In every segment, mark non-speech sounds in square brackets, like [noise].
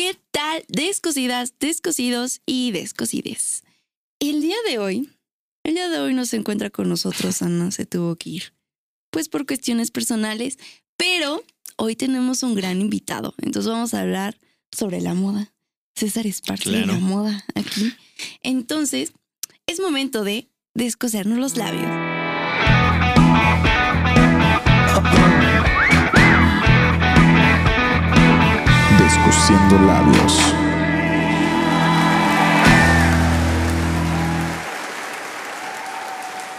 ¿Qué tal? Descosidas, descosidos y descosides. El día de hoy, el día de hoy no se encuentra con nosotros, Ana se tuvo que ir, pues por cuestiones personales, pero hoy tenemos un gran invitado, entonces vamos a hablar sobre la moda. César es parte de la moda aquí. Entonces, es momento de descosernos los labios. Labios.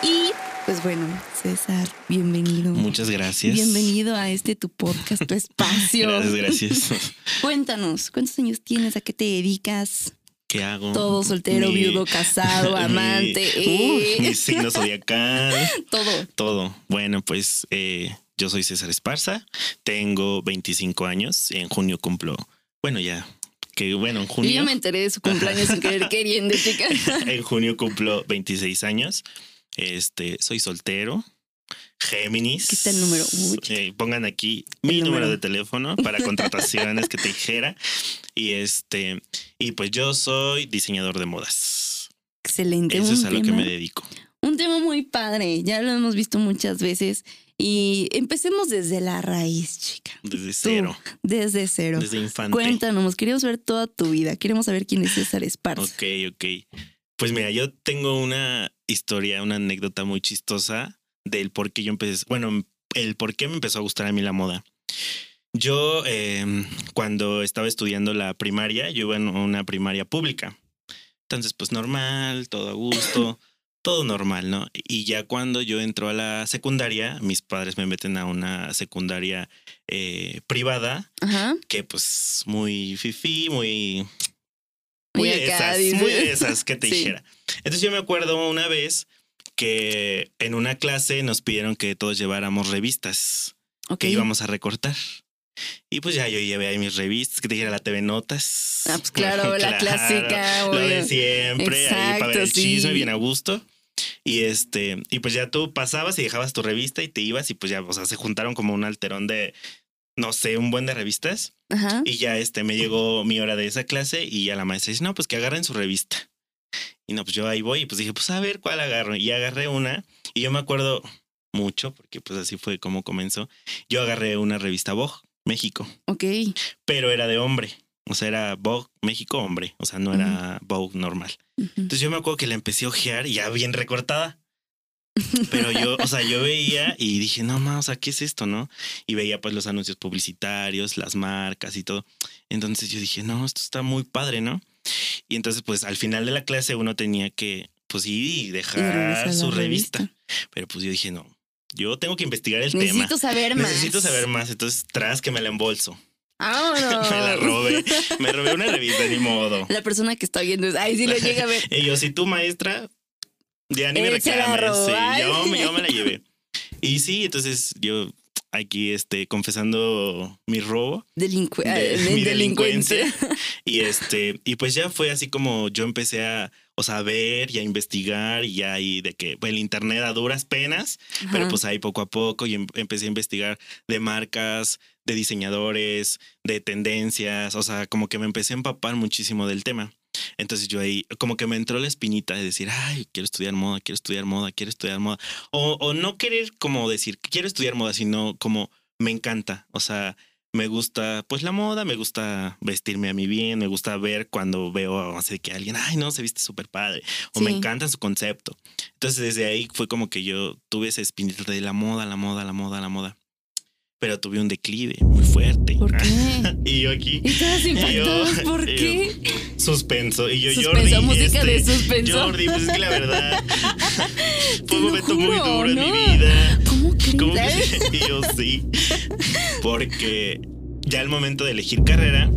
Y pues bueno, César, bienvenido. Muchas gracias. Bienvenido a este tu podcast, tu espacio. [laughs] gracias, gracias. [laughs] Cuéntanos, ¿cuántos años tienes? ¿A qué te dedicas? ¿Qué hago? Todo soltero, viudo, casado, [laughs] amante. Mi, uh, mi signo zodiacal. todo. Todo. Bueno, pues eh, yo soy César Esparza, tengo 25 años, en junio cumplo, bueno, ya, que bueno, en junio. Yo ya me enteré de su cumpleaños sin querer queriendo, [laughs] chica. en junio cumplo 26 años, este, soy soltero. Géminis. Aquí está el número. Eh, pongan aquí mi número. de teléfono para [laughs] contrataciones que te dijera. Y este, y pues yo soy diseñador de modas. Excelente. Eso es a lo que me dedico. Padre, ya lo hemos visto muchas veces. Y empecemos desde la raíz, chica. Desde cero. desde cero. Desde infante. Cuéntanos, queremos ver toda tu vida. Queremos saber quién es César Esparza. Ok, ok. Pues mira, yo tengo una historia, una anécdota muy chistosa del por qué yo empecé, bueno, el por qué me empezó a gustar a mí la moda. Yo, eh, cuando estaba estudiando la primaria, yo iba en una primaria pública. Entonces, pues normal, todo a gusto, [laughs] todo normal, ¿no? Y ya cuando yo entro a la secundaria, mis padres me meten a una secundaria eh, privada, que pues muy fifi, muy... Muy, esas, muy esas, que te [laughs] dijera. Entonces yo me acuerdo una vez que en una clase nos pidieron que todos lleváramos revistas que íbamos a recortar. Y pues ya yo llevé ahí mis revistas, que te dijera la TV Notas. Ah, pues claro, [laughs] la clásica. Lo de siempre, ahí para ver el chisme, bien a gusto. Y este, y pues ya tú pasabas y dejabas tu revista y te ibas y pues ya, o sea, se juntaron como un alterón de, no sé, un buen de revistas. Y ya este, me llegó mi hora de esa clase y ya la maestra dice, no, pues que agarren su revista. Y no, pues yo ahí voy y pues dije, pues a ver cuál agarro. Y agarré una y yo me acuerdo mucho, porque pues así fue como comenzó. Yo agarré una revista Vogue México. Ok. Pero era de hombre. O sea, era Vogue México hombre. O sea, no era Vogue normal. Entonces yo me acuerdo que la empecé a ojear ya bien recortada. Pero yo, o sea, yo veía y dije, no más, o sea, ¿qué es esto, no? Y veía pues los anuncios publicitarios, las marcas y todo. Entonces yo dije, no, esto está muy padre, ¿no? Y entonces, pues al final de la clase uno tenía que, pues ir y dejar su revista. Pero pues yo dije, no, yo tengo que investigar el tema. Necesito saber más. Necesito saber más. Entonces, tras que me la embolso. No. [laughs] me la robé. Me robé una revista, ni modo. La persona que está viendo es, ay, sí lo llega a ver. [laughs] y yo, si tú, maestra, ya ni me reclames. Sí, yo, yo me la llevé. Y sí, entonces yo aquí este confesando mi robo Delincu [laughs] mi delincuencia y este y pues ya fue así como yo empecé a o sea, a ver y a investigar y ahí de que pues, el internet a duras penas, pero pues ahí poco a poco y em, empecé a investigar de marcas, de diseñadores, de tendencias, o sea, como que me empecé a empapar muchísimo del tema. Entonces yo ahí, como que me entró la espinita de decir, ay, quiero estudiar moda, quiero estudiar moda, quiero estudiar moda. O, o no querer como decir, quiero estudiar moda, sino como me encanta. O sea, me gusta pues la moda, me gusta vestirme a mí bien, me gusta ver cuando veo así que alguien, ay no, se viste súper padre, o me encanta su concepto. Entonces desde ahí fue como que yo tuve ese espinita de la moda, la moda, la moda, la moda pero tuve un declive muy fuerte. ¿Por qué? [laughs] y yo aquí. ¿Y yo, ¿Por qué? suspenso. Y yo, suspenso, Jordi. música de este, suspenso. Jordi, pues es que la verdad. [laughs] fue un momento muy duro en mi vida. ¿Cómo crees? ¿Cómo que? [laughs] y yo sí. Porque ya al momento de elegir carrera,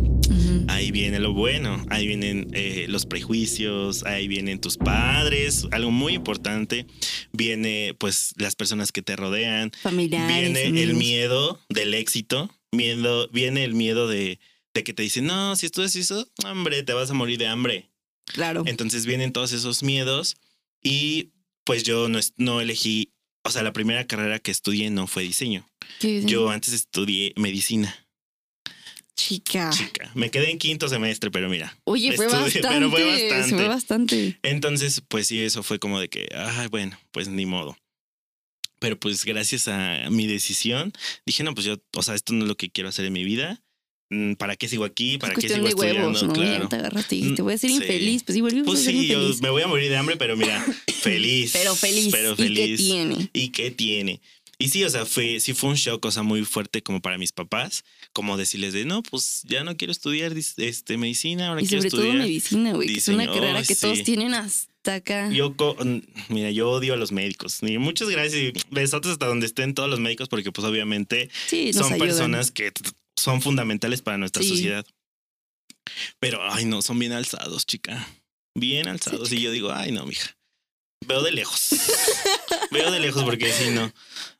ahí viene lo bueno, ahí vienen eh, los prejuicios, ahí vienen tus padres, algo muy importante, viene pues las personas que te rodean, familiares, viene el miedo del éxito, miedo, viene el miedo de, de que te dicen, no, si estudias eso, hombre, te vas a morir de hambre. Claro. Entonces vienen todos esos miedos y pues yo no, no elegí, o sea, la primera carrera que estudié no fue diseño. Yo antes estudié medicina. Chica. Chica. Me quedé en quinto semestre, pero mira. Oye, fue Estudié, bastante. [laughs] pero fue bastante. Fue bastante. Entonces, pues sí, eso fue como de que, ay, bueno, pues ni modo. Pero pues gracias a mi decisión, dije, no, pues yo, o sea, esto no es lo que quiero hacer en mi vida. Mm, ¿Para qué sigo aquí? ¿Para es qué sigo de estudiando? huevos, ¿no? claro. Te agarraste y dijiste, voy a ser Sí. infeliz. Pues igual Pues sí, yo me voy a morir de hambre, pero mira, [coughs] feliz. Pero feliz. Pero ¿Y qué feliz. tiene? ¿Y qué tiene? Y sí, o sea, fue, sí fue un shock, o sea, muy fuerte como para mis papás, como decirles de, no, pues ya no quiero estudiar este, medicina, ahora Y quiero sobre todo estudiar. medicina, güey, que es una diseño. carrera Ay, que todos sí. tienen hasta acá. Yo, mira, yo odio a los médicos. Y muchas gracias y besotes hasta donde estén todos los médicos, porque pues obviamente sí, son ayudan. personas que son fundamentales para nuestra Sí. sociedad. Pero, ay, no, son bien alzados, chica. Bien alzados. y yo digo, ay, no, mija. Veo de lejos. [laughs] Veo de lejos porque si no.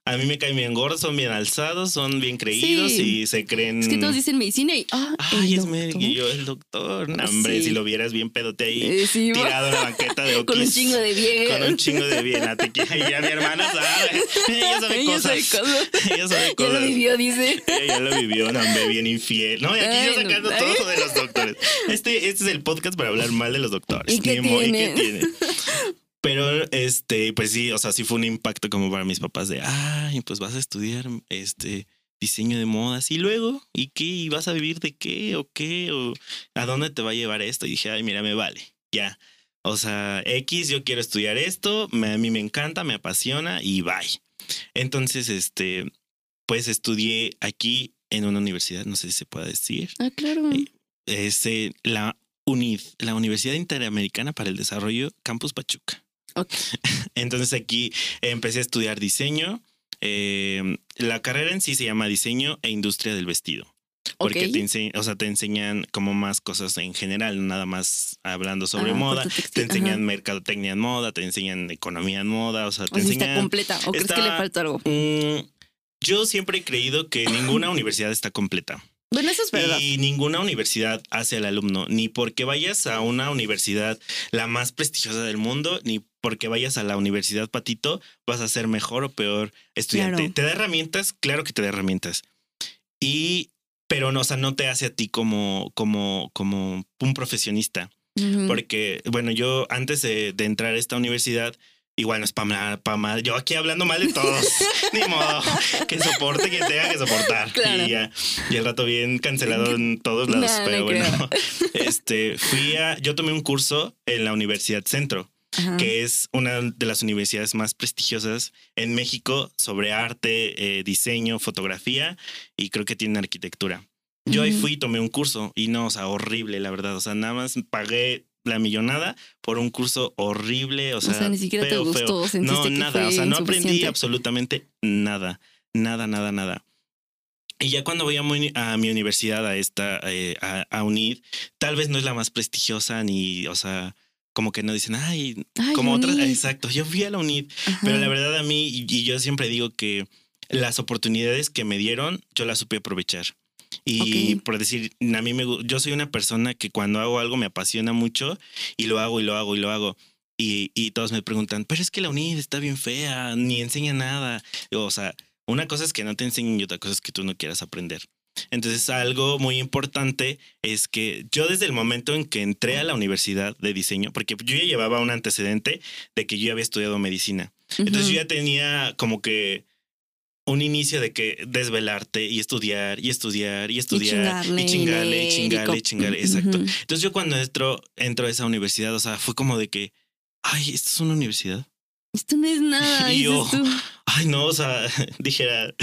A mí me caen bien gordos, son bien alzados, son bien creídos Sí. y se creen. Es que todos dicen medicina y. Ah, Ay, es médico. Y yo, el doctor. No, hombre, Sí. si lo vieras bien pedote ahí, Eh, sí, tirado en la banqueta de [laughs] Con un Oquis. chingo de viejas. Con un chingo de bien. a. Y ya mi hermana sabe. [laughs] [laughs] Ella sabe Ella cosas. sabe cosas. Ella sabe Ya cosas. lo vivió, dice. Ella ya lo vivió, no, hombre, bien infiel. No, y aquí Ay, yo no, sacando ay. todo de los doctores. Este, este es el podcast para hablar mal de los doctores. ¿Y qué Ni mo- tiene? tiene? Pero, este, pues sí, o sea, sí fue un impacto como para mis papás de, ay, pues vas a estudiar, este, diseño de modas y luego, ¿y qué? ¿Y vas a vivir de qué o qué? ¿O a dónde te va a llevar esto? Y dije, ay, mira, me vale, ya. O sea, X, yo quiero estudiar esto, me- a mí me encanta, me apasiona y bye. Entonces, este, pues estudié aquí en una universidad, no sé si se puede decir, Ah, claro. Eh, la UNID, la Universidad Interamericana para el Desarrollo Campus Pachuca. Ok. [laughs] Entonces aquí empecé a estudiar diseño. eh, la carrera en sí se llama diseño e industria del vestido. Porque te, ense- o sea, te enseñan como más cosas en general, nada más hablando sobre Ah, moda. Te enseñan ajá. mercadotecnia en moda, te enseñan economía en moda, o sea, te O sea, está enseñan completa. ¿O crees que le falta algo? Mm, yo siempre he creído que ninguna universidad está completa. Bueno, eso es verdad. Y ninguna universidad hace al alumno, ni porque vayas a una universidad la más prestigiosa del mundo, ni porque vayas a la universidad Patito, vas a ser mejor o peor estudiante. Claro. ¿Te da herramientas? Claro que te da herramientas. Y, pero no, o sea, no te hace a ti como, como, como un profesionista. Porque, bueno, yo antes de, de entrar a esta universidad, igual no es para mal, yo aquí hablando mal de todos, [laughs] ni modo, que soporte quien tenga que soportar. Claro. Y ya, y el rato bien cancelado [laughs] en todos lados, pero no bueno, [laughs] este, fui a, yo tomé un curso en la Universidad Centro, Ajá. que es una de las universidades más prestigiosas en México sobre arte, eh, diseño, fotografía y creo que tiene arquitectura. Yo ahí fui y tomé un curso y no, o sea, horrible, la verdad. O sea, nada más pagué la millonada por un curso horrible. O O sea, ni siquiera te feo, feo. gustó. Sentiste No, nada. O sea, no aprendí absolutamente nada. Nada, nada, nada. Y ya cuando voy a mi, a mi universidad, a esta, eh, a, a UNID, tal vez no es la más prestigiosa ni, o sea, como que no dicen, ay, Ay, como otras. Exacto, yo fui a la UNID, Ajá. pero la verdad a mí, y, y yo siempre digo que las oportunidades que me dieron, yo las supe aprovechar. Y Ok. por decir, a mí me, yo soy una persona que cuando hago algo me apasiona mucho y lo hago y lo hago y lo hago. Y, y todos me preguntan, pero es que la UNID está bien fea, ni enseña nada. O sea, una cosa es que no te enseñen y otra cosa es que tú no quieras aprender. Entonces, algo muy importante es que yo desde el momento en que entré a la universidad de diseño, porque yo ya llevaba un antecedente de que yo había estudiado medicina. Entonces yo ya tenía como que un inicio de que desvelarte y estudiar y estudiar y estudiar y chingarle y chingarle y chingarle. Exacto. Entonces yo cuando entro, entro a esa universidad, o sea, fue como de que, ay, esto es una universidad. Esto no es nada. Y yo, tú. Ay, no, o sea, [laughs] dijera,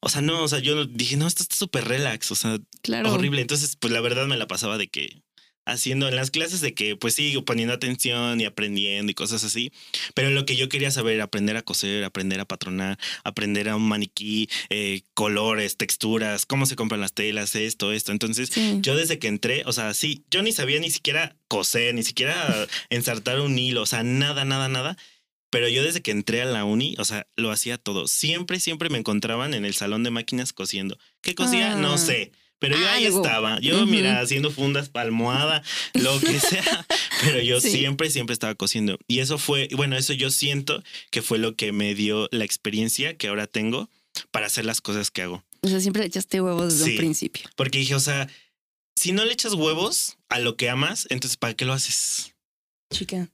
o sea, no, o sea, yo dije, no, esto está súper relax, o sea, Claro. horrible. Entonces, pues la verdad me la pasaba de que haciendo en las clases de que pues sí, poniendo atención y aprendiendo y cosas así. Pero lo que yo quería saber, aprender a coser, aprender a patronar, aprender a un maniquí, eh, colores, texturas, cómo se compran las telas, esto, esto. Entonces, Sí. yo desde que entré, o sea, sí, yo ni sabía ni siquiera coser, ni siquiera [laughs] ensartar un hilo, o sea, nada, nada, nada. Pero yo desde que entré a la uni, o sea, lo hacía todo. Siempre, siempre me encontraban en el salón de máquinas cosiendo. ¿Qué cosía? Ah. no sé. Pero yo ahí Algo. estaba. Yo, mira, haciendo fundas, almohada, lo que [laughs] sea. Pero yo Sí. siempre, siempre estaba cosiendo. Y eso fue, bueno, eso yo siento que fue lo que me dio la experiencia que ahora tengo para hacer las cosas que hago. O sea, siempre echaste huevos desde Sí. un principio. Porque dije, o sea, si no le echas huevos a lo que amas, entonces ¿para qué lo haces? Chica,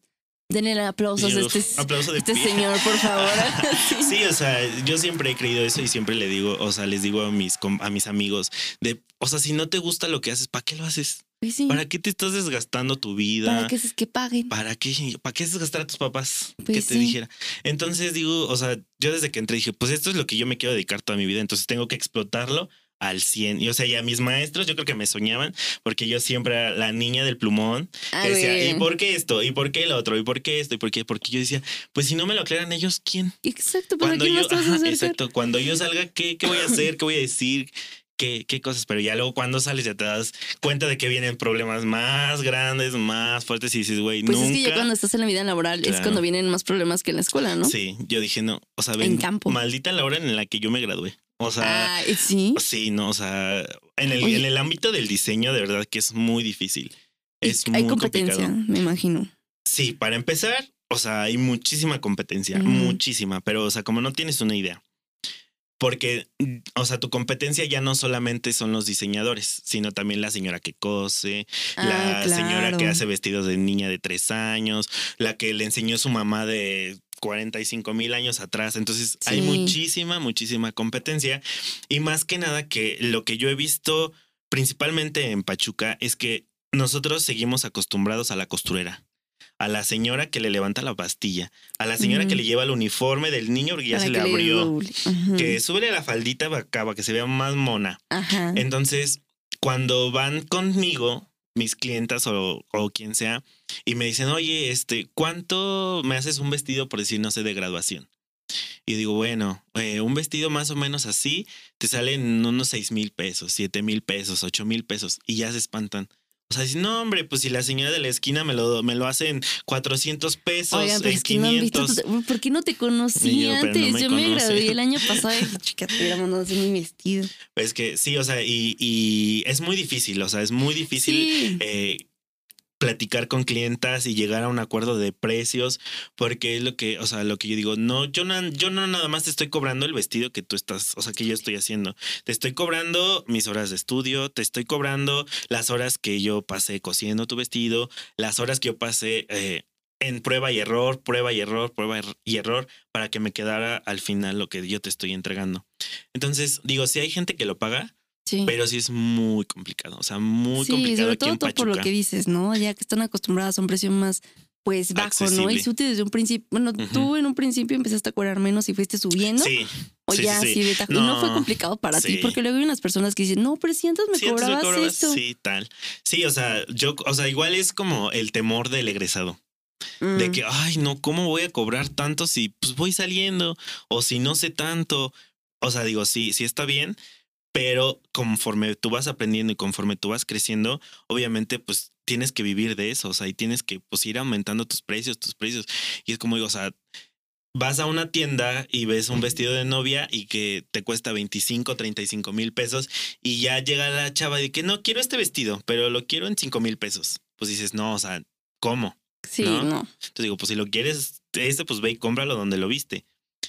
denle aplausos a este, aplauso de este señor, por favor. [laughs] Sí. O sea, yo siempre he creído eso y siempre le digo, o sea, les digo a mis, a mis amigos de, o sea, si no te gusta lo que haces, ¿para qué lo haces? Sí. ¿Para qué te estás desgastando tu vida? ¿Para qué es que paguen? ¿Para qué? ¿Para qué desgastar a tus papás? Pues que te sí. dijera. Entonces digo, o sea, yo desde que entré dije, pues esto es lo que yo me quiero dedicar toda mi vida, entonces tengo que explotarlo al 100. Y o sea, y a mis maestros yo creo que me soñaban porque yo siempre era la niña del plumón que decía. ¿y por qué esto? ¿Y por qué el otro? ¿Y por qué esto? ¿Y por qué? Porque yo decía, pues si no me lo aclaran ellos, ¿quién? Exacto, ¿para Cuando quién yo, vas ajá, exacto, cuando yo salga, ¿qué, ¿qué voy a hacer? ¿Qué voy a decir? ¿Qué, ¿Qué cosas? Pero ya luego cuando sales ya te das cuenta de que vienen problemas más grandes, más fuertes y dices, güey, Pues nunca. es que ya cuando estás en la vida laboral es cuando vienen más problemas que en la escuela, ¿no? Sí, yo dije, no, o sea, En ven, campo. maldita la hora en la que yo me gradué. O sea, Ah, sí. sí, no, o sea, en el, en el ámbito del diseño, de verdad que es muy difícil. Y Es hay muy competencia, complicado. me imagino. Sí, para empezar, o sea, hay muchísima competencia, muchísima, pero, o sea, como no tienes una idea. Porque, o sea, tu competencia ya no solamente son los diseñadores, sino también la señora que cose, la Ah, señora que hace vestidos de niña de tres años, la que le enseñó su mamá de 45 mil años atrás. Entonces hay muchísima, muchísima competencia. Y más que nada que lo que yo he visto principalmente en Pachuca es que nosotros seguimos acostumbrados a la costurera. A la señora que le levanta la pastilla, a la señora que le lleva el uniforme del niño porque ya Para se le abrió, que sube la faldita para acá para que se vea más mona. Ajá. Entonces, cuando van conmigo, mis clientas o, o quien sea, y me dicen, oye, este, ¿cuánto me haces un vestido, por decir, no sé, de graduación? Y digo, bueno, eh, un vestido más o menos así te salen unos seis mil pesos, siete mil pesos, ocho mil pesos, y ya se espantan. O sea, dicen, no, hombre, pues si la señora de la esquina me lo, me lo hace en 400 pesos, Oigan, pero en es que no han visto. 500. tu- ¿Por qué no te conocí yo, antes? no me yo me gradué el año [laughs] pasado y dije, chica, te mi vestido. Es que sí, o sea, y, y es muy difícil, o sea, es muy difícil Sí. eh, platicar con clientas y llegar a un acuerdo de precios, porque es lo que, o sea, lo que yo digo, no, yo no, yo no nada más te estoy cobrando el vestido que tú estás, o sea, que yo estoy haciendo. Te estoy cobrando mis horas de estudio, te estoy cobrando las horas que yo pasé cosiendo tu vestido, las horas que yo pasé eh, en prueba y error, prueba y error, prueba y error, para que me quedara al final lo que yo te estoy entregando. Entonces, digo, si hay gente que lo paga, Sí. pero sí es muy complicado, o sea, muy sí, complicado sobre aquí todo, en todo por lo que dices, ¿no? Ya que están acostumbradas a un precio más, pues, bajo, ¿no? Accesible. Y tú desde un principio, bueno, Ujú. tú en un principio empezaste a cobrar menos y fuiste subiendo. Sí. O sí, ya sí, de tajo. Y no fue No, complicado para ti, porque luego hay unas personas que dicen, no, pero si antes me antes cobrabas cobrabas, esto. Sí, tal. Sí, o sea, yo, o sea, igual es como el temor del egresado. De Mm. que, ay, no, ¿cómo voy a cobrar tanto si pues voy saliendo? O si no sé tanto. O sea, digo, sí, sí está bien, pero conforme tú vas aprendiendo y conforme tú vas creciendo, obviamente, pues tienes que vivir de eso. O sea, y tienes que pues ir aumentando tus precios, tus precios. Y es como digo, o sea, vas a una tienda y ves un vestido de novia y que te cuesta 25, 35 mil pesos y ya llega la chava y que no quiero este vestido, pero lo quiero en 5 mil pesos. Pues dices, no, o sea, ¿cómo? Sí, ¿no? no. Entonces digo, pues si lo quieres, este, pues ve y cómpralo donde lo viste.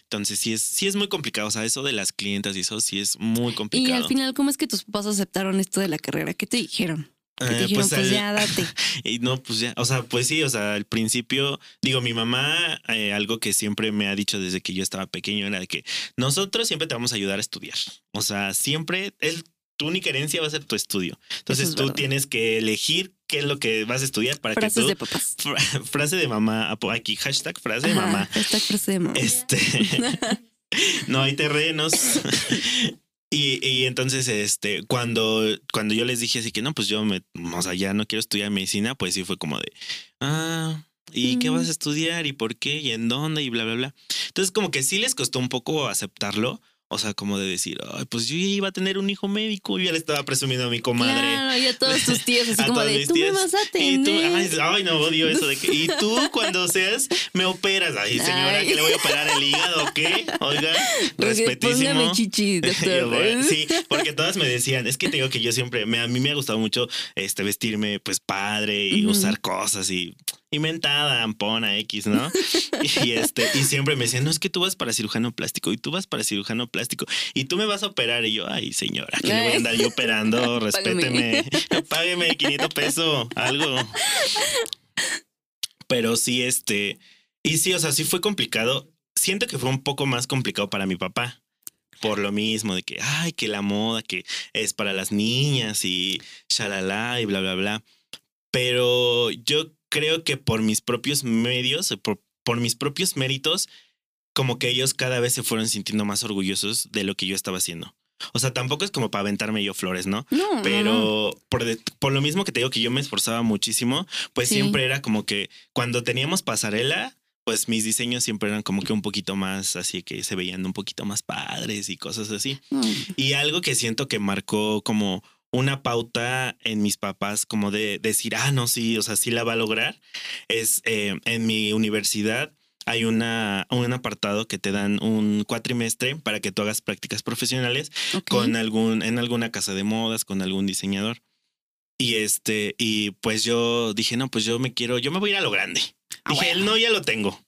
Entonces sí es, sí es muy complicado. O sea, eso de las clientas y eso sí es muy Y complicado. al final, ¿cómo es que tus papás aceptaron esto de la carrera? ¿Qué te dijeron? Que te Eh, dijeron, pues, al- ya date. [laughs] Y no, pues ya, o sea, pues sí, o sea, al principio, digo, mi mamá, eh, algo que siempre me ha dicho desde que yo estaba pequeño era de que nosotros siempre te vamos a ayudar a estudiar. O sea, siempre el, tu única herencia va a ser tu estudio. Entonces es tú verdad. tienes que elegir qué es lo que vas a estudiar para Frases que tú... de papás. [laughs] Fra- frase de mamá, apo- aquí, hashtag frase de mamá. hashtag frase de mamá. Este, [laughs] no hay terrenos. [laughs] Y, y entonces, este, cuando, cuando yo les dije así que no, pues yo me, o sea, ya no quiero estudiar medicina, pues sí fue como de, ah, ¿y qué Mm. vas a estudiar? ¿Y por qué? ¿Y en dónde? Y bla, bla, bla. Entonces, como que sí les costó un poco aceptarlo. O sea, como de decir, ay, pues yo ya iba a tener un hijo médico. Yo ya le estaba presumiendo a mi comadre. Claro, y a todos tus tíos, así [laughs] como de, tú me vas a Y tú, ay, ay, no odio eso de que. Y tú, [laughs] cuando seas, me operas. Ay, señora, Ay. que le voy a operar el hígado, ¿o ¿qué? Oiga, [laughs] Porque respetísimo. Póngame chichi, doctor. bueno, sí, porque todas me decían, es que te digo que yo siempre, me, a mí me ha gustado mucho este vestirme pues padre y Ujú. usar cosas y, inventada, ampona, X, ¿no? [laughs] y este, y siempre me decían, no, es que tú vas para cirujano plástico y tú vas para cirujano plástico y tú me vas a operar. Y yo, ay, señora, que le voy a andar yo operando, [laughs] respéteme, [laughs] págueme 500 pesos, algo. Pero sí, este, y sí, o sea, sí fue complicado. Siento que fue un poco más complicado para mi papá por lo mismo de que, ay, que la moda, que es para las niñas y shalala y bla, bla, bla. Pero yo creo que por mis propios medios, por, por mis propios méritos, como que ellos cada vez se fueron sintiendo más orgullosos de lo que yo estaba haciendo. O sea, tampoco es como para aventarme yo flores, ¿no? No. Pero por, de- por lo mismo que te digo que yo me esforzaba muchísimo, pues Sí. siempre era como que cuando teníamos pasarela, pues mis diseños siempre eran como que un poquito más así que se veían un poquito más padres y cosas así. no. Y algo que siento que marcó como una pauta en mis papás, como de decir, ah, no, sí, o sea, sí la va a lograr, es eh, en mi universidad hay una, un apartado que te dan un cuatrimestre para que tú hagas prácticas profesionales con algún, en alguna casa de modas, con algún diseñador. Y este, y pues yo dije, no, pues yo me quiero, yo me voy a ir a lo grande. Ah, Dije, el no ya lo tengo.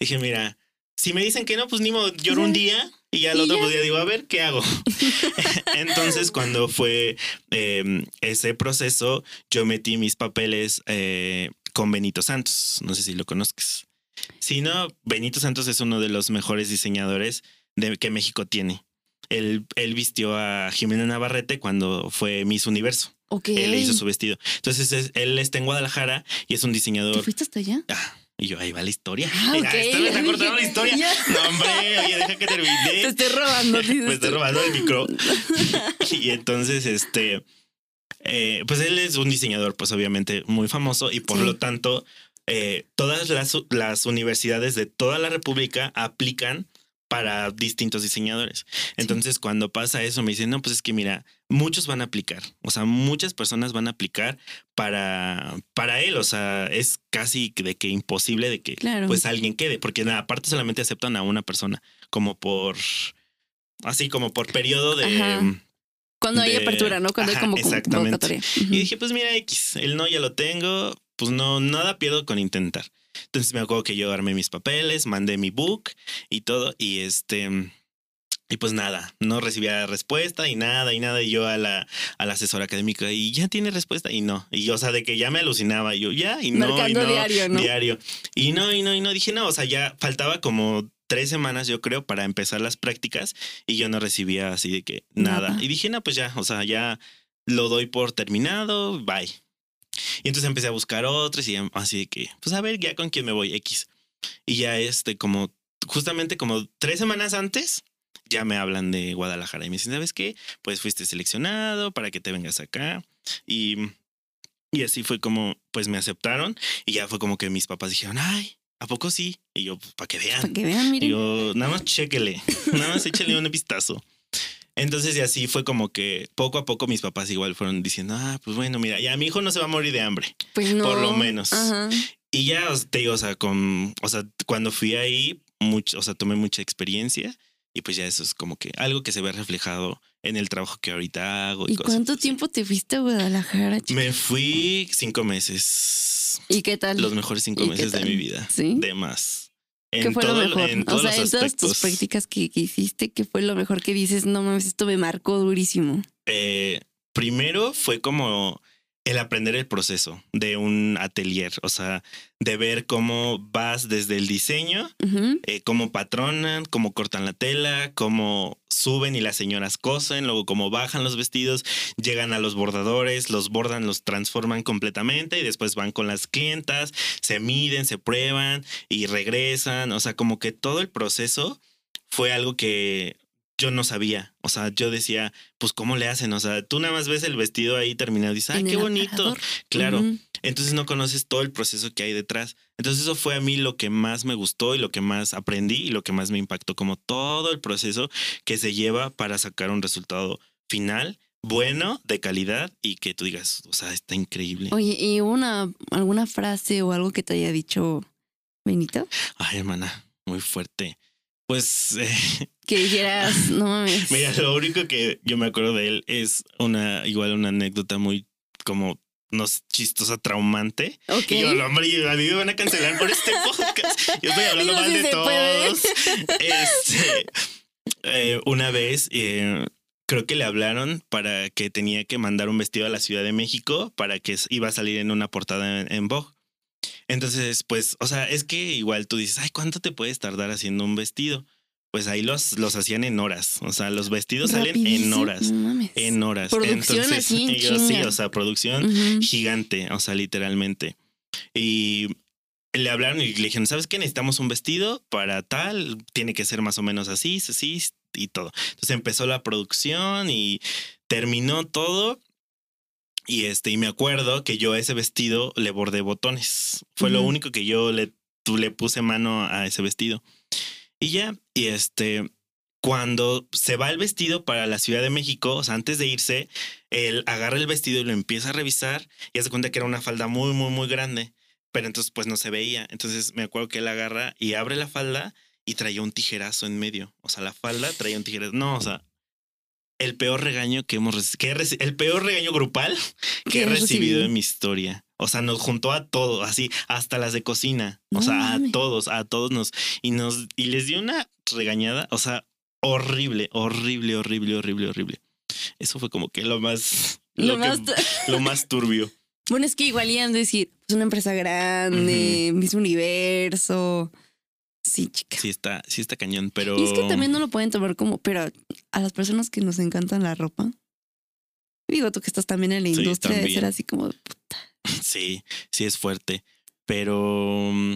Dije, mira, si me dicen que no, pues ni modo, lloro un día y ya el otro ya. pues, día digo, a ver, ¿qué hago? [laughs] [laughs] Entonces, cuando fue eh, ese proceso, yo metí mis papeles eh, con Benito Santos. No sé si lo conozcas. Si no, Benito Santos es uno de los mejores diseñadores de, que México tiene. Él, él vistió a Jimena Navarrete cuando fue Miss Universo. Ok. Él le hizo su vestido. Entonces, es- él está en Guadalajara y es un ¿Te diseñador. fuiste hasta allá? Ah, y yo, ahí va la historia. Ah, [laughs] Mira, ok. esta vez te cortaron la historia. Ya. No, hombre, oye, deja que termine. [laughs] Te estoy robando. [laughs] Me estoy robando el micro. y entonces, este, eh, pues él es un diseñador, pues obviamente muy famoso y por Sí. lo tanto, eh, todas las, las universidades de toda la República aplican para distintos diseñadores. Entonces, cuando pasa eso, me dicen, no, pues es que mira, muchos van a aplicar, o sea, muchas personas van a aplicar para, para él, o sea, es casi de que imposible de que Claro. pues alguien quede, porque nada, aparte solamente aceptan a una persona, como por, así como por periodo de... Ajá. Cuando hay de- apertura, ¿no? Cuando Ajá, hay como exactamente. Y dije, pues mira, X, el no ya lo tengo, pues no, nada pierdo con intentar. Entonces me acuerdo que yo armé mis papeles, mandé mi book y todo, y este, y pues nada, no recibía respuesta y nada, y nada, y yo a la, a la asesora académica, y ya tiene respuesta, y no, y yo, o sea, de que ya me alucinaba, y yo ya, y no, y Marcando no, diario, ¿no? diario, y no, y no, y no, dije, no, o sea, ya faltaba como tres semanas, yo creo, para empezar las prácticas, y yo no recibía así de que nada, Nada. y dije, no, pues ya, o sea, ya lo doy por terminado, bye. Y entonces empecé a buscar otros y así de que, pues a ver, ya con quién me voy, X. Y ya este, como, justamente como tres semanas antes, ya me hablan de Guadalajara y me dicen, ¿sabes qué? Pues fuiste seleccionado para que te vengas acá. Y, y así fue como, pues me aceptaron y ya fue como que mis papás dijeron, ay, ¿a poco sí? Y yo, pues para que vean. Para que vean, Y miren. yo, nada más chéquele, [laughs] nada más échale un vistazo. Entonces, y así fue como que poco a poco mis papás igual fueron diciendo, ah, pues bueno, mira, ya mi hijo no se va a morir de hambre. pues no. por lo menos. Ajá. Y ya te digo, o sea, con, o sea, cuando fui ahí, mucho, o sea, tomé mucha experiencia y pues ya eso es como que algo que se ve reflejado en el trabajo que ahorita hago. Y, ¿Y cosas cuánto así. tiempo te fuiste a Guadalajara, chica? Me fui cinco meses. ¿Y qué tal? Los mejores cinco ¿Y qué meses de mi vida. ¿Sí? De más. ¿Qué fue lo mejor? En o todos sea, los en todas tus prácticas que, que hiciste, ¿qué fue lo mejor que dices? No mames, esto me marcó durísimo. Eh, primero fue como el aprender el proceso de un atelier, o sea, de ver cómo vas desde el diseño, eh, cómo patronan, cómo cortan la tela, cómo suben y las señoras cosen, luego cómo bajan los vestidos, llegan a los bordadores, los bordan, los transforman completamente y después van con las clientas, se miden, se prueban y regresan, o sea, como que todo el proceso fue algo que yo no sabía, o sea, yo decía, pues cómo le hacen, o sea, tú nada más ves el vestido ahí terminado y dices, ay, qué bonito, aparador. claro entonces no conoces todo el proceso que hay detrás. Entonces eso fue a mí lo que más me gustó y lo que más aprendí y lo que más me impactó, como todo el proceso que se lleva para sacar un resultado final bueno, de calidad y que tú digas, o sea, está increíble. Oye, ¿y una, alguna frase o algo que te haya dicho Benito? Ay, hermana, muy fuerte. Pues, eh, [laughs] Que dijeras, no mames. mira, lo único que yo me acuerdo de él es una, igual una anécdota muy como no es chistosa, traumante. Ok. Y yo, hombre, a mí me van a cancelar por este podcast. Yo estoy hablando Digo, mal de todos. [laughs] Este, eh, una vez, eh, creo que le hablaron para que tenía que mandar un vestido a la Ciudad de México para que iba a salir en una portada en, en Vogue. Entonces, pues, o sea, es que igual tú dices, ay, ¿cuánto te puedes tardar haciendo un vestido? Pues ahí los, los hacían en horas. O sea, los vestidos salen en horas. no mames. En horas. Producción Entonces, así en [laughs] yo sí, o sea, producción gigante, o sea, literalmente. Y le hablaron y le dijeron, ¿sabes qué? Necesitamos un vestido para tal, tiene que ser más o menos así, así y todo. Entonces empezó la producción y terminó todo. Y este, y me acuerdo que yo a ese vestido le bordé botones. Fue lo único que yo le, le puse mano a ese vestido. Y ya, y este, cuando se va el vestido para la Ciudad de México, o sea, antes de irse, él agarra el vestido y lo empieza a revisar y hace cuenta que era una falda muy, muy, muy grande, pero entonces pues no se veía. Entonces me acuerdo que él agarra y abre la falda y traía un tijerazo en medio. O sea, la falda traía un tijerazo. No, o sea, el peor regaño que hemos que he el peor regaño grupal [laughs] que ¿Qué he recibido recibido? en mi historia. O sea, nos juntó a todos, así, hasta las de cocina. O sea, a todos, a todos nos y nos y les dio una regañada, o sea, horrible, horrible, horrible, horrible, horrible. Eso fue como que lo más [laughs] Lo lo, que- más- [laughs] lo más turbio. Bueno, es que igual iban a decir, pues una empresa grande, Miss Universo. Sí, chica. Sí está, sí está cañón, pero Y es que también no lo pueden tomar como, pero a las personas que nos encantan la ropa. Digo, tú que estás también en la Sí, industria de ser así como, [laughs] sí, sí es fuerte, pero mm,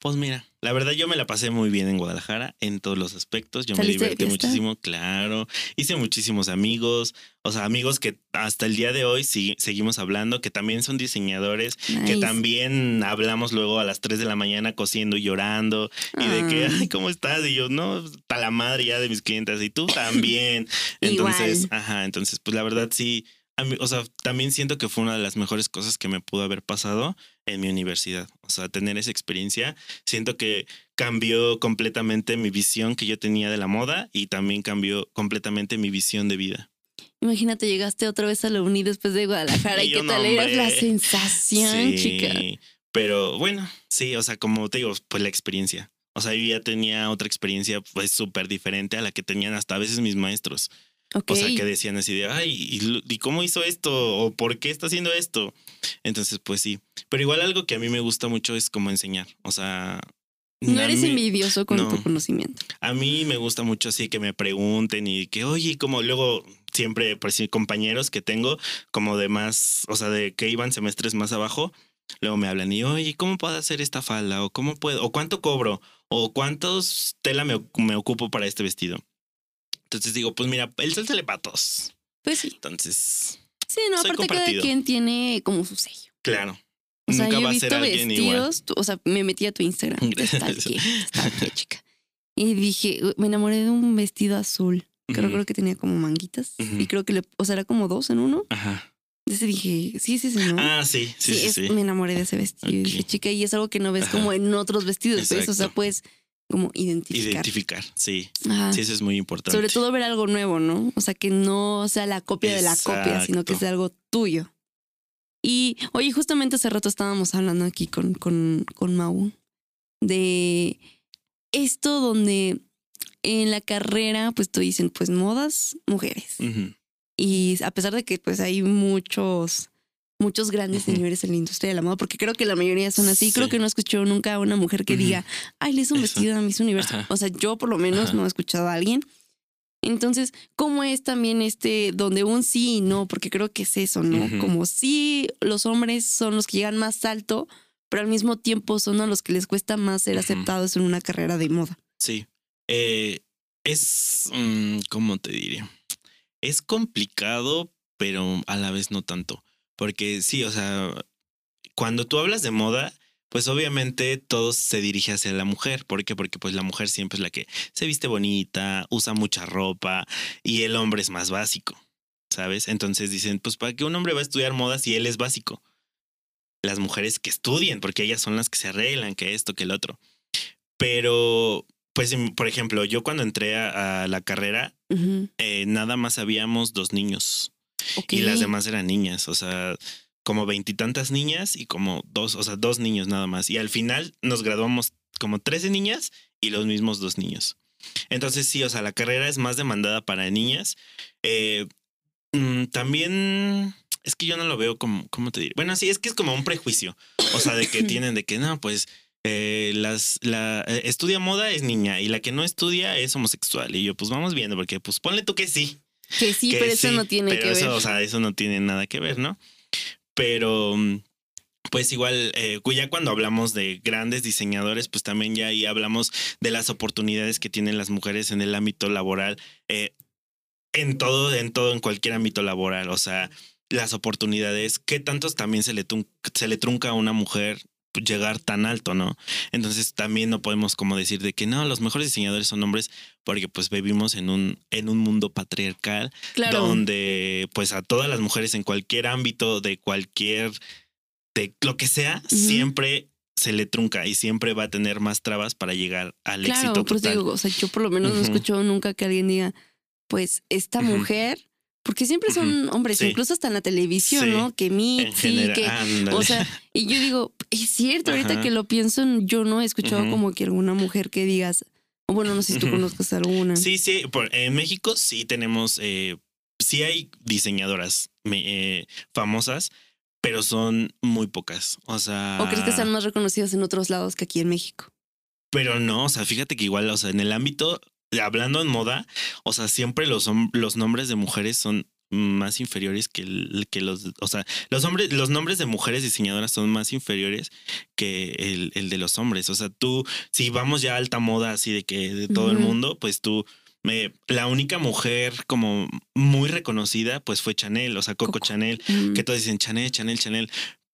pues mira, la verdad yo me la pasé muy bien en Guadalajara en todos los aspectos, yo me ¿Saliste de divertí muchísimo, claro, hice muchísimos amigos, o sea, amigos que hasta el día de hoy sí, seguimos hablando, que también son diseñadores, que también hablamos luego a las 3 de la mañana cosiendo y llorando y de que, Ah. ay, ¿cómo estás? Y yo, no, está la madre ya de mis clientes y tú también. [laughs] Entonces, Igual. ajá, entonces, pues la verdad sí, a mí, o sea, también siento que fue una de las mejores cosas que me pudo haber pasado en mi universidad. O sea, tener esa experiencia, siento que cambió completamente mi visión que yo tenía de la moda y también cambió completamente mi visión de vida. Imagínate, llegaste otra vez a la uni después de Guadalajara [laughs] Y qué tal eras la sensación, Sí, chica. Pero bueno, sí, o sea, como te digo, pues la experiencia. O sea, yo ya tenía otra experiencia pues súper diferente a la que tenían hasta a veces mis maestros. O sea, que decían así de, ay, ¿y, cómo hizo esto? ¿O por qué está haciendo esto? Entonces, pues sí. Pero igual algo que a mí me gusta mucho es como enseñar. O sea... no eres mí- envidioso con no. tu conocimiento. a mí me gusta mucho así que me pregunten y que, oye, como luego siempre, por decir, compañeros que tengo, como de más, o sea, de que iban semestres más abajo, luego me hablan y, oye, ¿cómo puedo hacer esta falda? ¿O cómo puedo? ¿O cuánto cobro? ¿O cuántos tela me, me ocupo para este vestido? Entonces digo, pues mira, el sol sale para todos. Pues sí. Entonces, Sí, no, Soy aparte cada quien tiene como su sello. claro. O sea, Nunca yo va a ser alguien igual. vestidos, tú- o sea, me metí a tu Instagram, te stalkeé, te stalkeé, chica. Y dije, me enamoré de un vestido azul. Creo, que tenía como manguitas. Y creo que le, o sea, era como dos en uno. Ajá. Ese dije, sí, sí, sí, ¿no? Ah, sí, sí, sí, es- sí. me enamoré de ese vestido. Y dije, chica, y es algo que no ves Ajá. como en otros vestidos, ¿ves? O sea, Exacto. Como identificar. Identificar, sí. Ajá. Sí, eso es muy importante. Sobre todo ver algo nuevo, ¿no? O sea, que no sea la copia de la copia, sino que sea algo tuyo. Y, oye, justamente hace rato estábamos hablando aquí con, con, con Mau de esto donde en la carrera, pues te dicen, pues modas, mujeres. Y a pesar de que pues hay muchos, muchos grandes señores en la industria de la moda, porque creo que la mayoría son así, Sí. creo que no he escuchado nunca a una mujer que diga, ay, le hizo un Eso. vestido a Miss Universo. Ajá. O sea, yo por lo menos Ajá. no he escuchado a alguien. Entonces, ¿cómo es también este, donde un sí y no? Porque creo que es eso, ¿no? Como sí, los hombres son los que llegan más alto, pero al mismo tiempo son a los que les cuesta más ser aceptados en una carrera de moda. Sí. Eh, es, mm, ¿cómo te diré? Es complicado, pero a la vez no tanto. Porque sí, o sea, cuando tú hablas de moda, pues obviamente todo se dirige hacia la mujer. ¿Por qué? Porque pues la mujer siempre es la que se viste bonita, usa mucha ropa y el hombre es más básico, ¿sabes? Entonces dicen, pues ¿para qué un hombre va a estudiar moda si él es básico? Las mujeres que estudien, porque ellas son las que se arreglan, que esto, que el otro. Pero, pues, por ejemplo, yo cuando entré a, a la carrera, eh, nada más habíamos dos niños Y las demás eran niñas. O sea, como veintitantas niñas y como dos, o sea, dos niños nada más. Y al final nos graduamos como 13 niñas y los mismos dos niños. Entonces sí, o sea, la carrera es más demandada para niñas. Eh, mm, también es que yo no lo veo como, ¿cómo te diré? Bueno, sí, es que es como un prejuicio. O sea, de que [clears throat] tienen de que no, pues eh, las, la eh, estudia moda es niña y la que no estudia es homosexual. Y yo, pues vamos viendo, porque pues ponle tú que sí. Que sí, pero eso no tiene pero que eso, ver. O sea, eso no tiene nada que ver, ¿no? Pero pues igual, eh, ya cuando hablamos de grandes diseñadores, pues también ya ahí hablamos de las oportunidades que tienen las mujeres en el ámbito laboral, eh, en todo, en todo, en cualquier ámbito laboral. O sea, las oportunidades, qué tantos también se le, se le trunca a una mujer llegar tan alto, ¿no? Entonces también no podemos como decir de que no, los mejores diseñadores son hombres porque pues vivimos en un, en un mundo patriarcal Claro. donde pues a todas las mujeres en cualquier ámbito de cualquier de lo que sea siempre se le trunca y siempre va a tener más trabas para llegar al Claro, éxito pues total. digo, o sea, yo por lo menos no escuchado nunca que alguien diga, pues esta mujer, porque siempre son hombres, Sí. incluso hasta en la televisión, Sí. ¿no? Que Mitzi, que ándale. O sea, y yo digo, es cierto, ahorita que lo pienso, yo no he escuchado como que alguna mujer que digas, o bueno, no sé si tú Ujú. conozcas alguna. sí, sí, por- en México sí tenemos, eh, sí hay diseñadoras eh, famosas, pero son muy pocas. O sea, ¿O crees que están más reconocidas en otros lados que aquí en México? Pero no, o sea, fíjate que igual, o sea, en el ámbito, hablando en moda, o sea, siempre los, los nombres de mujeres son más inferiores que, el- que los, o sea, los hombres, los nombres de mujeres diseñadoras son más inferiores que el, el de los hombres. O sea, tú, si vamos ya a alta moda así de que de todo el mundo, pues tú, me, la única mujer como muy reconocida, pues fue Chanel, o sea, Coco, Coco. Chanel que todos dicen Chanel, Chanel, Chanel.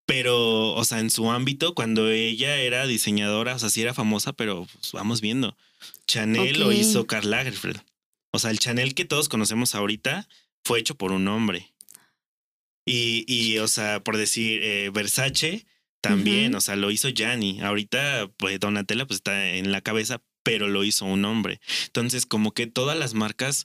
Pero, o sea, en su ámbito, cuando ella era diseñadora, o sea, sí era famosa, pero pues, vamos viendo. Chanel lo hizo Karl Lagerfeld. O sea, el Chanel que todos conocemos ahorita fue hecho por un hombre. Y, y o sea, por decir, eh, Versace también, o sea, lo hizo Gianni. Ahorita, pues Donatella pues está en la cabeza, pero lo hizo un hombre. Entonces, como que todas las marcas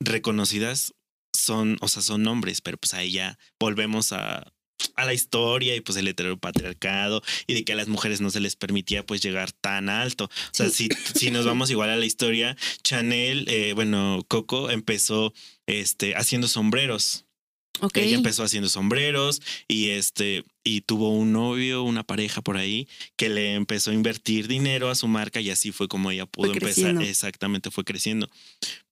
reconocidas son, o sea, son hombres, pero pues ahí ya volvemos a, a la historia y pues el heteropatriarcado y de que a las mujeres no se les permitía pues llegar tan alto. O sea, Sí. si, si nos vamos igual a la historia, Chanel, eh, bueno, Coco empezó este, haciendo sombreros. Ella empezó haciendo sombreros y este y tuvo un novio, una pareja por ahí que le empezó a invertir dinero a su marca y así fue como ella pudo Fue empezar. Exactamente, fue creciendo.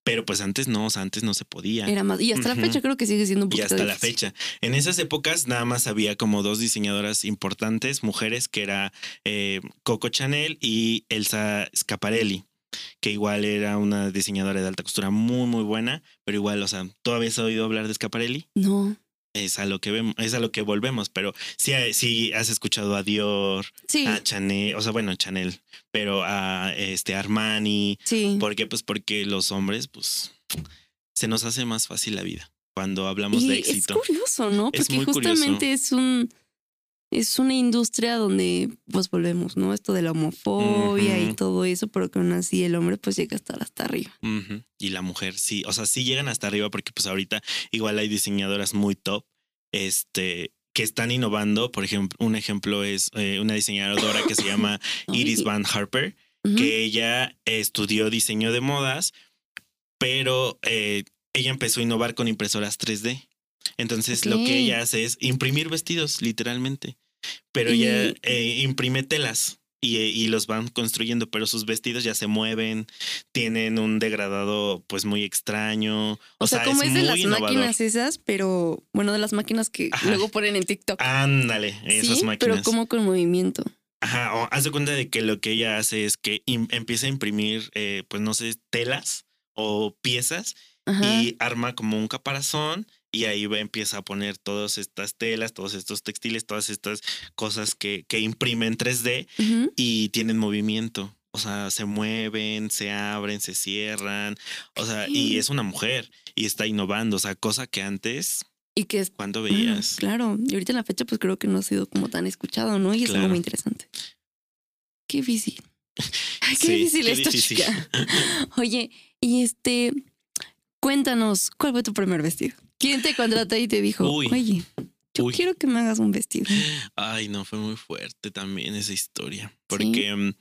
Pero pues antes no, o sea, antes no se podía. Era más. Y hasta la fecha creo que sigue siendo un Y poquito hasta la fecha. En esas épocas nada más había como dos diseñadoras importantes, mujeres, que era eh, Coco Chanel y Elsa Scaparelli, que igual era una diseñadora de alta costura muy, muy buena, pero igual, o sea, ¿tú habías oído hablar de Scaparelli? No. Es a lo que vemos, es a lo que volvemos, pero sí, sí has escuchado a Dior, Sí. a Chanel, o sea, bueno, Chanel, pero a este Armani, sí. ¿por qué? Pues porque los hombres, pues, se nos hace más fácil la vida cuando hablamos y de es éxito. curioso, ¿no? Es Porque muy curioso. justamente es un es una industria donde pues volvemos, ¿no? Esto de la homofobia y todo eso, pero que aún así el hombre pues llega a estar hasta arriba. Y la mujer, sí, o sea, sí llegan hasta arriba porque pues ahorita igual hay diseñadoras muy top, este, que están innovando. Por ejemplo, un ejemplo es eh, una diseñadora que se [coughs] llama Iris. Van Harper, que ella estudió diseño de modas, pero eh, ella empezó a innovar con impresoras 3D. Entonces lo que ella hace es imprimir vestidos, literalmente. Pero Y- ella eh, imprime telas y, eh, y los van construyendo, pero sus vestidos ya se mueven, tienen un degradado pues muy extraño. O, sea, como es, de las innovador. máquinas esas, pero bueno, de las máquinas que Ajá. luego ponen en TikTok. Ándale, esas sí, máquinas. pero como con movimiento. Ajá, o haz de cuenta de que lo que ella hace es que empieza a imprimir, eh, pues no sé, telas o piezas Ajá. y arma como un caparazón y ahí va, empieza a poner todas estas telas, todos estos textiles, todas estas cosas que, que imprime en 3D Ujú. y tienen movimiento. O sea, se mueven, se abren, se cierran. O sea, y es una mujer y está innovando. O sea, cosa que antes, Y que es ¿cuándo bueno, veías? claro, y ahorita en la fecha pues creo que no ha sido como tan escuchado, ¿no? Y es algo muy interesante. Qué difícil. [laughs] Ay, qué Sí, difícil qué esto, difícil. chica. [laughs] Oye, y este, cuéntanos, ¿cuál fue tu primer vestido? ¿Quién te contrató y te dijo, Uy. oye, Yo Uy. quiero que me hagas un vestido. Ay, no, fue muy fuerte también esa historia. Porque,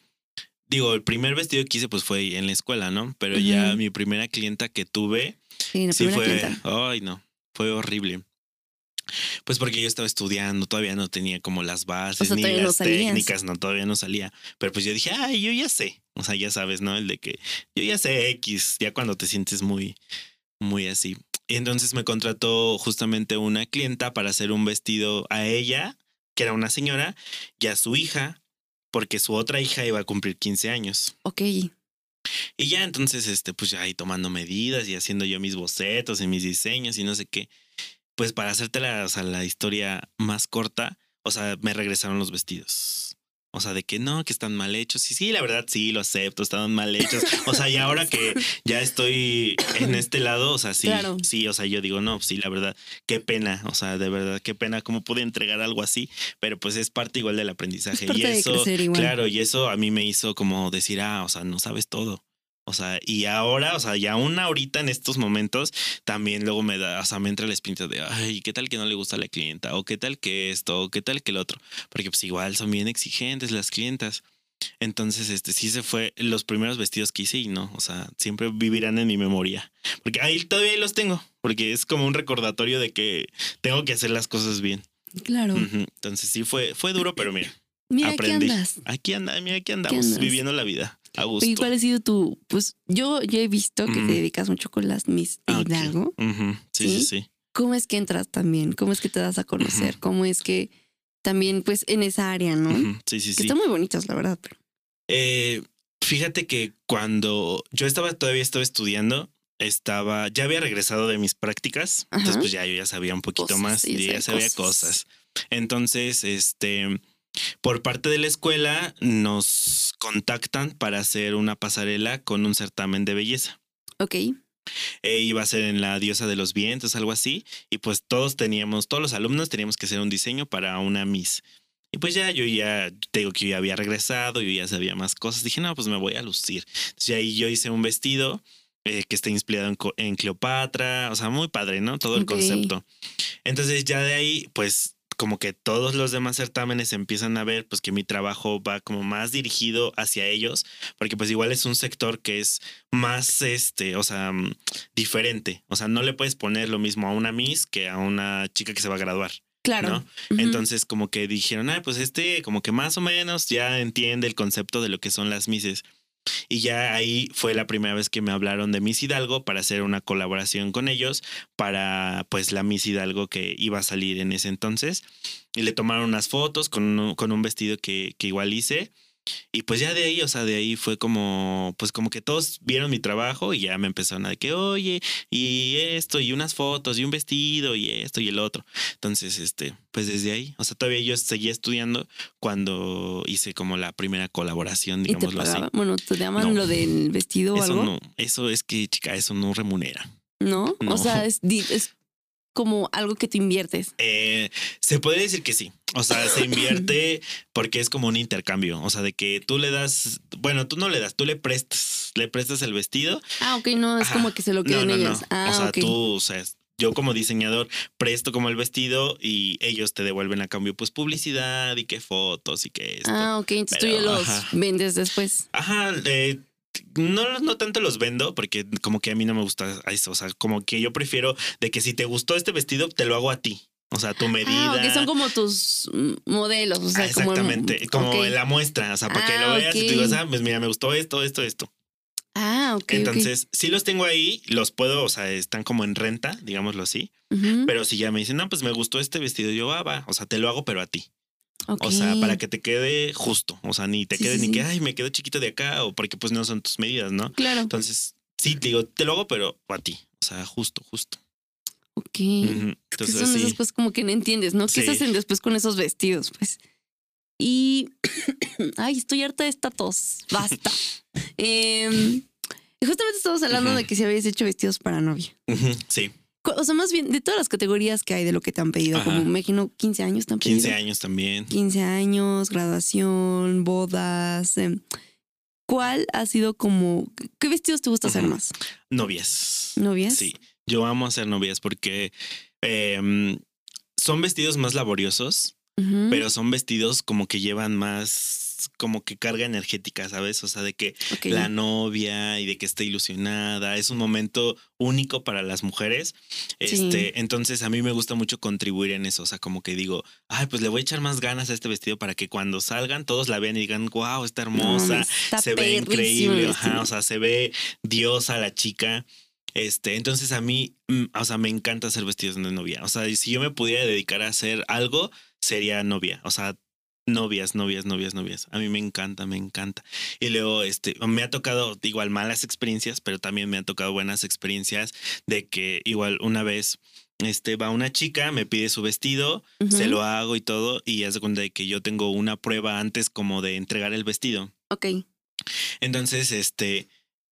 digo, el primer vestido que hice pues fue en la escuela, ¿no? Pero ya mi primera clienta que tuve, Sí, la sí fue, clienta. ay, no, fue horrible. Pues porque yo estaba estudiando, todavía no tenía como las bases sea, ni no las técnicas, no, todavía no salía. Pero pues yo dije, ay, yo ya sé. O sea, ya sabes, ¿no? El de que yo ya sé X, ya cuando te sientes muy, muy así. Y entonces me contrató justamente una clienta para hacer un vestido a ella, que era una señora, y a su hija, porque su otra hija iba a cumplir 15 años. Ok. Y ya entonces, este, pues ya ahí tomando medidas y haciendo yo mis bocetos y mis diseños y no sé qué. Pues para hacerte la, o sea, la historia más corta, o sea, me regresaron los vestidos. O sea, de que no, que están mal hechos. Y sí, la verdad, sí, lo acepto, estaban mal hechos. O sea, y ahora que [laughs] ya estoy en este lado, o sea, sí, Claro. sí, o sea, yo digo, no, sí, la verdad, qué pena. O sea, de verdad, qué pena cómo pude entregar algo así. Pero pues es parte igual del aprendizaje. Es parte y eso, igual. claro, y eso a mí me hizo como decir, ah, o sea, no sabes todo. O sea, y ahora, o sea, y aún ahorita en estos momentos, también luego me da, o sea, me entra el espíritu de, ay, ¿qué tal que no le gusta a la clienta? O qué tal que esto, o qué tal que el otro. Porque pues igual son bien exigentes las clientas. Entonces, este sí se fue los primeros vestidos que hice y no, o sea, siempre vivirán en mi memoria. Porque ahí todavía los tengo, porque es como un recordatorio de que tengo que hacer las cosas bien. Claro. Entonces sí fue, fue duro, pero mira, Mira, aprendí. ¿qué andas? Aquí anda, mira, aquí andamos, andas? viviendo la vida a gusto. ¿Y cuál ha sido tu, pues yo, yo he visto que Mm. te dedicas mucho con las Miss de Ah. Hidalgo. Sí, sí, ¿Sí? sí. ¿Cómo es que entras también? ¿Cómo es que te das a conocer? ¿Cómo es que también, pues, en esa área, ¿no? Sí, sí, Que sí. están muy bonitas, la verdad. pero- Eh, fíjate que cuando yo estaba todavía estaba estudiando, estaba, ya había regresado de mis prácticas, Ajá. entonces pues ya yo ya sabía un poquito Cosas, más sí, ya sabía sabía cosas. cosas. Entonces, este, por parte de la escuela nos contactan para hacer una pasarela con un certamen de belleza. Ok. Eh, iba a ser en la diosa de los vientos, algo así. Y pues todos teníamos, todos los alumnos teníamos que hacer un diseño para una Miss. Y pues ya yo ya, te digo que yo ya había regresado, yo ya sabía más cosas. Dije, no, pues me voy a lucir. Entonces ya ahí yo hice un vestido eh, que está inspirado en, Cleopatra. O sea, muy padre, ¿no? Todo el concepto. Entonces ya de ahí, pues como que todos los demás certámenes empiezan a ver pues que mi trabajo va como más dirigido hacia ellos, porque pues igual es un sector que es más este, o sea, mm, diferente, o sea, no le puedes poner lo mismo a una Miss que a una chica que se va a graduar. Claro. Entonces como que dijeron, ah, pues este como que más o menos ya entiende el concepto de lo que son las Misses. Y ya ahí fue la primera vez que me hablaron de Miss Hidalgo para hacer una colaboración con ellos para pues la Miss Hidalgo que iba a salir en ese entonces. Y le tomaron unas fotos con un, con un vestido que, que igual hice. Y pues ya de ahí, o sea, de ahí fue como, pues como que todos vieron mi trabajo y ya me empezaron a de que, oye, y esto, y unas fotos, y un vestido, y esto, y el otro. Entonces, este, pues desde ahí, o sea, todavía yo seguía estudiando cuando hice como la primera colaboración, ¿Y te digámoslo así. Bueno, ¿te llaman No. lo del vestido o Eso algo? no, eso es que, chica, eso no remunera. ¿No? No. O sea, es, es como algo que te inviertes. Eh, se podría decir que sí. O sea, se [laughs] invierte porque es como un intercambio. O sea, de que tú le das, bueno, tú no le das, tú le prestas, le prestas el vestido. Ah, ok, no, es Ajá. como que se lo No, queden no, ellas. no. Ah, o sea, tú, o sea, yo como diseñador presto como el vestido y ellos te devuelven a cambio pues publicidad y qué fotos y qué esto. Ah, ok, entonces tú ya los ajá. vendes después. Ajá, eh, no, no tanto los vendo porque como que a mí no me gusta eso. O sea, como que yo prefiero de que si te gustó este vestido, te lo hago a ti. O sea, tu medida. Ah, son como tus modelos, o sea, Ah, como... exactamente, como, ok. la muestra, o sea, para que lo Ah, veas y tú digas, ah, pues mira, me gustó esto, esto, esto. Ah, ok. Entonces, sí los tengo ahí, los puedo, o sea, están como en renta, digámoslo así. Pero si ya me dicen, no, pues me gustó este vestido, yo, ah, va, o sea, te lo hago, pero a ti. O sea, para que te quede justo, o sea, ni te Sí, quede sí, ni sí. que, ay, me quedó chiquito de acá, o porque pues no son tus medidas, ¿no? Claro, Entonces, sí, digo, te lo hago, pero a ti. O sea, justo, justo. ok. Entonces, son sí. esas pues como que no entiendes, ¿no? ¿Qué se hacen después con esos vestidos? Pues. Y. [coughs] Ay, estoy harta de esta tos. Basta. [laughs] Em, justamente estamos hablando de que si habías hecho vestidos para novia. Sí, O sea, más bien, de todas las categorías que hay de lo que te han pedido, Ajá. como me imagino 15 años pedido. 15 años también. 15 años, graduación, bodas. em, ¿Cuál ha sido como. ¿Qué vestidos te gusta hacer más? Novias. ¿Novias? Sí, yo amo hacer novias porque eh, son vestidos más laboriosos, pero son vestidos como que llevan más como que carga energética, ¿sabes? O sea, de que la novia y de que esté ilusionada. Es un momento único para las mujeres. Este, entonces a mí me gusta mucho contribuir en eso. O sea, como que digo, ay, pues le voy a echar más ganas a este vestido para que cuando salgan todos la vean y digan, wow, está No, hermosa, está se ve increíble, ajá, o sea, se ve diosa la chica. Este, entonces a mí, mm, o sea, me encanta hacer vestidos de novia. O sea, si yo me pudiera dedicar a hacer algo, sería novia. O sea, novias, novias, novias, novias. A mí me encanta, me encanta. Y luego, este, me ha tocado igual malas experiencias, pero también me han tocado buenas experiencias de que igual una vez, este, va una chica, me pide su vestido, se lo hago y todo, y hace cuenta de que yo tengo una prueba antes como de entregar el vestido. Ok. Entonces, este,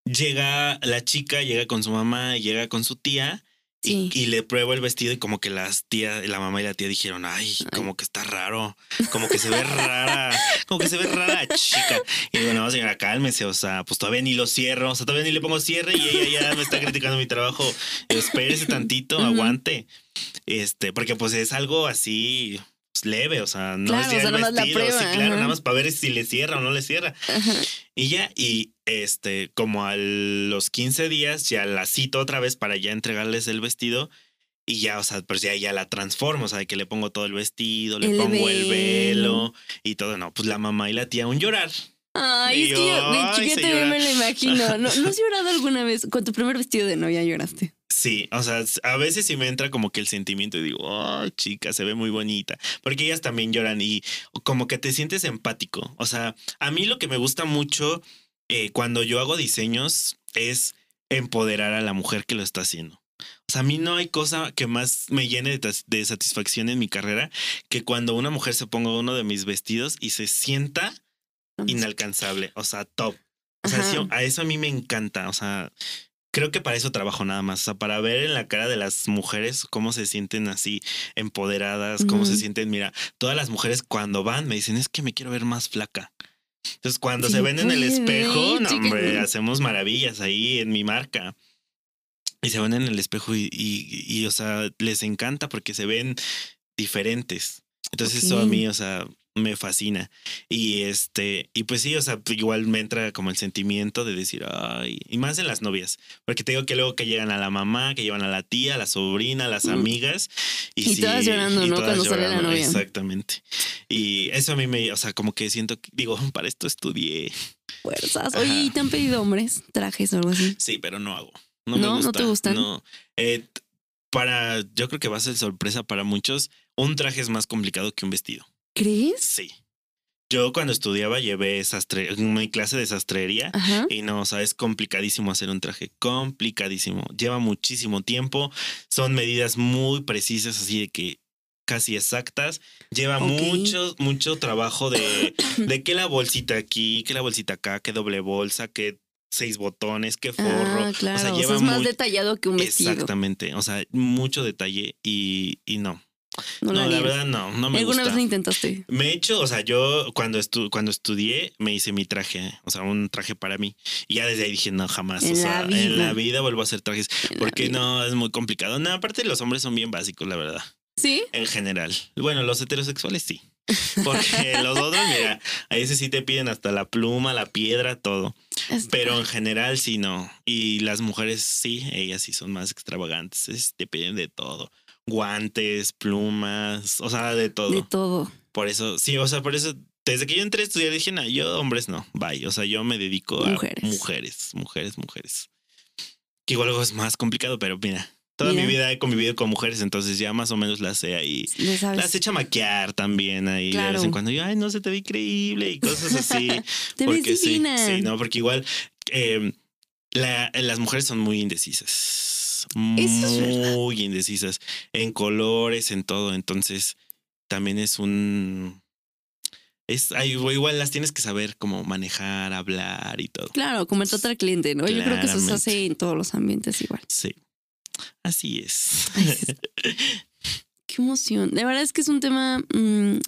llega la chica, llega con su mamá, llega con su tía. Y, Sí. y le pruebo el vestido y como que las tías, la mamá y la tía dijeron, ay, como que está raro, como que se ve [laughs] rara, como que se ve rara chica. Y digo, no, señora, cálmese, o sea, pues todavía ni lo cierro, o sea, todavía ni le pongo cierre y ella ya me está criticando mi trabajo. Espérese tantito, aguante. Este, porque pues es algo así pues, leve, o sea, no Claro, es o ya sea, el vestido, sí, prueba, claro, ajá. nada más para ver si le cierra o no le cierra. Ajá. Y ya, y este, como a los 15 días, ya la cito otra vez para ya entregarles el vestido. Y ya, o sea, pues ya, ya la transformo, o sea, de que le pongo todo el vestido, le El pongo el velo. velo y todo. No, pues la mamá y la tía un llorar. Ay, es que yo, chiquita yo me lo imagino. ¿No, ¿No has llorado alguna vez? Con tu primer vestido de novia lloraste. Sí, o sea, a veces sí me entra como que el sentimiento y digo, ay, chica, se ve muy bonita. Porque ellas también lloran y como que te sientes empático. O sea, a mí lo que me gusta mucho eh, cuando yo hago diseños es empoderar a la mujer que lo está haciendo. O sea, a mí no hay cosa que más me llene de, de satisfacción en mi carrera que cuando una mujer se ponga uno de mis vestidos y se sienta inalcanzable, o sea, top. O sea, sí, a eso a mí me encanta, o sea, creo que para eso trabajo nada más, o sea, para ver en la cara de las mujeres cómo se sienten así empoderadas, cómo se sienten, mira, todas las mujeres cuando van me dicen, es que me quiero ver más flaca. Entonces, cuando Sí, se ven en el espejo, no, chica. hombre, hacemos maravillas ahí en mi marca. Y se ven en el espejo y, y, y, o sea, les encanta porque se ven diferentes. Entonces, eso a mí, o sea, me fascina. Y este, y pues sí, o sea, igual me entra como el sentimiento de decir, ay, y más en las novias, porque te digo que luego que llegan a la mamá, que llevan a la tía, a la sobrina, a las Mm. amigas. Y, Y todas llorando, ¿no? Cuando sale la novia. Exactamente. Y eso a mí me, o sea, como que siento, que- digo, [laughs] para esto estudié. Fuerzas. Ajá. Oye, ¿y te han pedido hombres trajes o algo así? Sí, pero no hago. No, ¿No? me ¿No gusta. te gustan? No. Eh, para, yo creo que va a ser sorpresa para muchos. Un traje es más complicado que un vestido. ¿Crees? Sí. Yo cuando estudiaba llevé sastre, mi clase de sastrería Ajá. y no, o sea, es complicadísimo hacer un traje, complicadísimo. Lleva muchísimo tiempo, son medidas muy precisas, así de que casi exactas. Lleva mucho, mucho trabajo de, [coughs] de que la bolsita aquí, que la bolsita acá, que doble bolsa, que seis botones, que forro. Ah, claro. O sea, O sea, lleva es más muy- detallado que un vestido. Exactamente, o sea, mucho detalle y, y no. No, No, la verdad no, no me ¿Alguna gusta. vez lo intentaste? Me he hecho, o sea, yo cuando, estu cuando estudié me hice mi traje, o sea, un traje para mí. Y ya desde ahí dije, no, jamás. En o sea, la en la vida. vida vuelvo a hacer trajes. En Porque vida. no, es muy complicado. No, aparte los hombres son bien básicos, la verdad. ¿Sí? En general. Bueno, los heterosexuales sí. Porque [laughs] los otros, mira, a ese sí te piden hasta la pluma, la piedra, todo. Pero en general sí no. Y las mujeres sí, ellas sí son más extravagantes. es- Te piden de todo. Guantes, plumas, o sea, de todo. De todo. Por eso, sí, o sea, por eso, desde que yo entré a estudiar dije, no, yo hombres no, bye. O sea, yo me dedico a Mujeres. mujeres, mujeres, mujeres. Que igual algo es más complicado, pero mira, toda Mira. mi vida he convivido con mujeres, entonces ya más o menos las sé ahí. Las he hecho maquillar también ahí de vez en cuando. Yo, ay, no se te ve increíble y cosas así. [laughs] Te ves porque sí, divina. sí, no, porque igual eh, la- las mujeres son muy indecisas. Eso. Muy indecisas en colores, en todo. Entonces, también es un. Es, ay, igual las tienes que saber cómo manejar, hablar y todo. Claro, como el trato al cliente, ¿no? Yo creo que eso se hace en todos los ambientes igual. Sí. Así es. Ay. [laughs] Qué emoción. De verdad es que es un tema mm,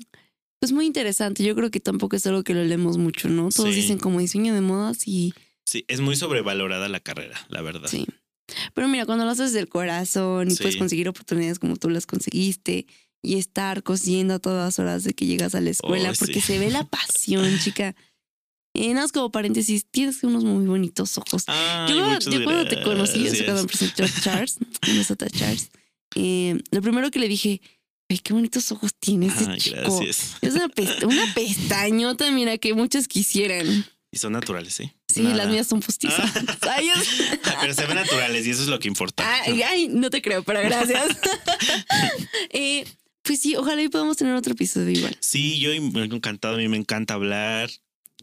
pues muy interesante. Yo creo que tampoco es algo que lo leemos mucho, ¿no? Todos Sí. dicen como diseño de modas y sí, es muy sobrevalorada la carrera, la verdad. sí. Pero mira, cuando lo haces del corazón y Sí. puedes conseguir oportunidades como tú las conseguiste y estar cosiendo a todas horas de que llegas a la escuela, Oh, porque sí. se ve la pasión, [laughs] chica. Eh, nada más como paréntesis, tienes unos muy bonitos ojos. Ay, yo muchas yo cuando te conocí, o sea, gracias. cuando me presentó Charles, un besote a Charles, eh, lo primero que le dije, ay, qué bonitos ojos tiene ese Ay, chico. gracias. Es una, pest- una [laughs] pestañota, mira, que muchos quisieran. Y son naturales, ¿sí? Sí, Nada. las mías son postizas. [laughs] Ay, es- [laughs] Pero se ven naturales y eso es lo que importa. ay, ay, no te creo, pero gracias. [laughs] Eh, pues sí, ojalá y podamos tener otro episodio igual. Sí, yo me he encantado, a mí me encanta hablar.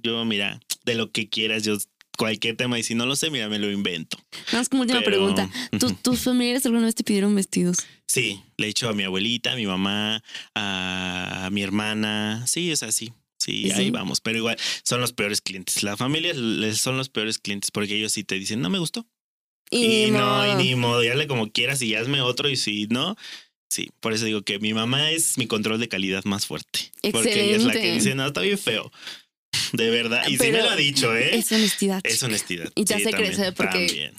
Yo, mira, de lo que quieras, yo cualquier tema y si no lo sé, mira, me lo invento. Nada más como última Pero- pregunta. ¿Tu- ¿Tus familiares alguna vez te pidieron vestidos? Sí, le he hecho a mi abuelita, a mi mamá, a mi hermana. Sí, es así. Sí, ¿Y ahí sí? vamos. Pero igual son los peores clientes. La familia son los peores clientes porque ellos sí te dicen, no me gustó. Y, Y, no, y ni modo, y hazle como quieras y hazme otro. Y si no, sí. Por eso digo que mi mamá es mi control de calidad más fuerte. Porque ella es la que Excelente. dice, no, está bien feo. De verdad. Y sí me Pero lo ha dicho, ¿eh? Es honestidad. Es honestidad. Y te Sí, hace también, crecer porque también.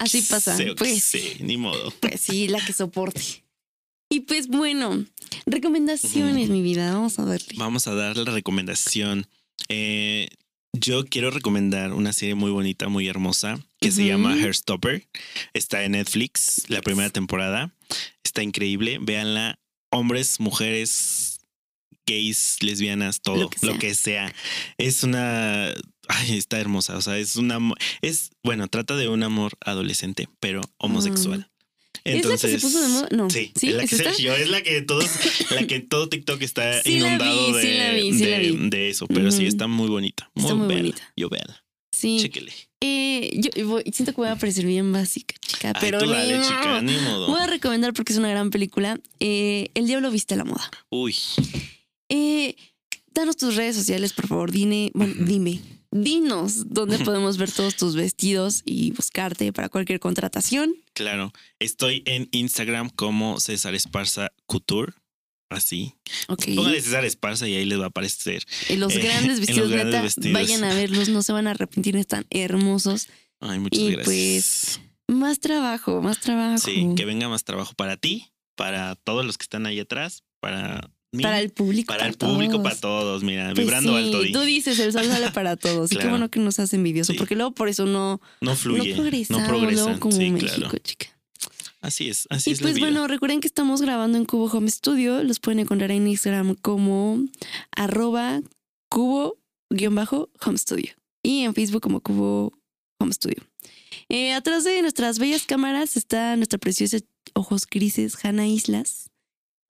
Así pasa, pues. Sí, ni modo. Pues sí, la que soporte. Y pues bueno, recomendaciones, mi vida. Vamos a verle. Vamos a dar la recomendación. Eh, yo quiero recomendar una serie muy bonita, muy hermosa, que se llama Hairstopper. Está en Netflix, la primera temporada. Está increíble. Véanla. Hombres, mujeres, gays, lesbianas, todo, Lo lo que sea. Es una... Ay, está hermosa. O sea, es una... Es, bueno, trata de un amor adolescente, pero homosexual. ¿Es la que se puso de moda? No. Sí, ¿Sí? es la ¿Es que es la que todos, [laughs] la que todo TikTok está Sí inundado vi, de, vi, de, eso, pero sí está muy bonita. Está muy bonita. Yo véala, Sí. chéquele. Eh, yo voy- siento que voy a parecer bien básica, chica, Ay, pero tú dale, chica, ni modo. Voy a recomendar porque es una gran película. Eh, El Diablo Viste la Moda. Uy, Eh, danos tus redes sociales, por favor. Dime, bueno, dime. Dinos dónde podemos ver todos tus vestidos y buscarte para cualquier contratación. claro. Estoy en Instagram como César Esparza Couture. Así. Ok. Póngale César Esparza y ahí les va a aparecer. En los eh, grandes vestidos, los grandes neta, vestidos. vayan a verlos, no se van a arrepentir, están hermosos. Ay, muchas Y gracias. Más trabajo, más trabajo. sí, que venga más trabajo para ti, para todos los que están ahí atrás, para para el público. para el público, todos. para todos. Mira, Pues vibrando sí, alto. di. Tú dices, el sol sale para [laughs] todos. Y qué bueno que nos hace envidioso, Sí. porque luego por eso no, No no fluye, no, progresamos, progresan. luego como sí, México, claro. chica. Así es, así Y es pues la vida. bueno, recuerden que estamos grabando en Cubo Home Studio. Los pueden encontrar en Instagram como arroba cubo-home studio. Y en Facebook como Cubo Home Studio. Eh, atrás de nuestras bellas cámaras está nuestra preciosa ojos grises Hanna Islas.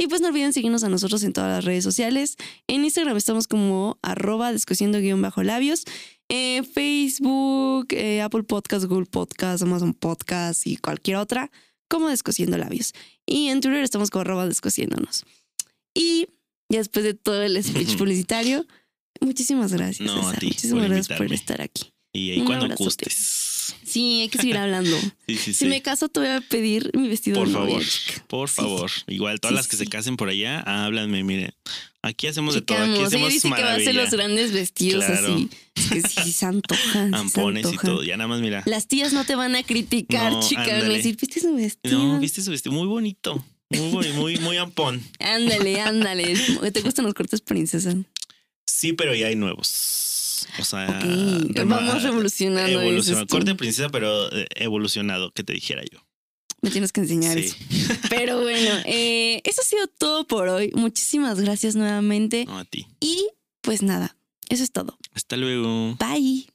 Y pues no olviden seguirnos a nosotros en todas las redes sociales. En Instagram estamos como arroba descosiendo guion bajo labios. Facebook, eh, Apple Podcast, Google Podcast, Amazon Podcast y cualquier otra como Descosiendo Labios. Y en Twitter estamos como arroba descosiéndonos. Y ya después de todo el speech publicitario, muchísimas gracias. No, a César. ti muchísimas por gracias por estar aquí. y ahí un cuando abrazote. gustes. Sí, hay que seguir hablando. [laughs] Sí, sí, Si me caso, te voy a pedir mi vestido Por de novia, favor, chica. por favor. Igual todas las que se casen por allá, háblanme, mire. Aquí hacemos de todo, aquí Chicamos, ella hacemos dice que va a hacer maravilla. los grandes vestidos Claro. así. Es que sí se antojan. se Ampones y todo, ya nada más mira. Las tías no te van a criticar, No, chica. Van a ándale. decir, ¿viste su vestido? No, viste su vestido muy bonito. Muy, muy, muy ampón. Ándale, ándale. ¿Te gustan los cortes princesa? Sí, pero ya hay nuevos. O sea, vamos revolucionando. evolucionado. Corte princesa, pero eh, evolucionado, que te dijera yo. Me tienes que enseñar Sí. eso. Pero bueno, [laughs] eh, eso ha sido todo por hoy. Muchísimas gracias nuevamente. No a ti. Y pues nada, eso es todo. Hasta luego. Bye.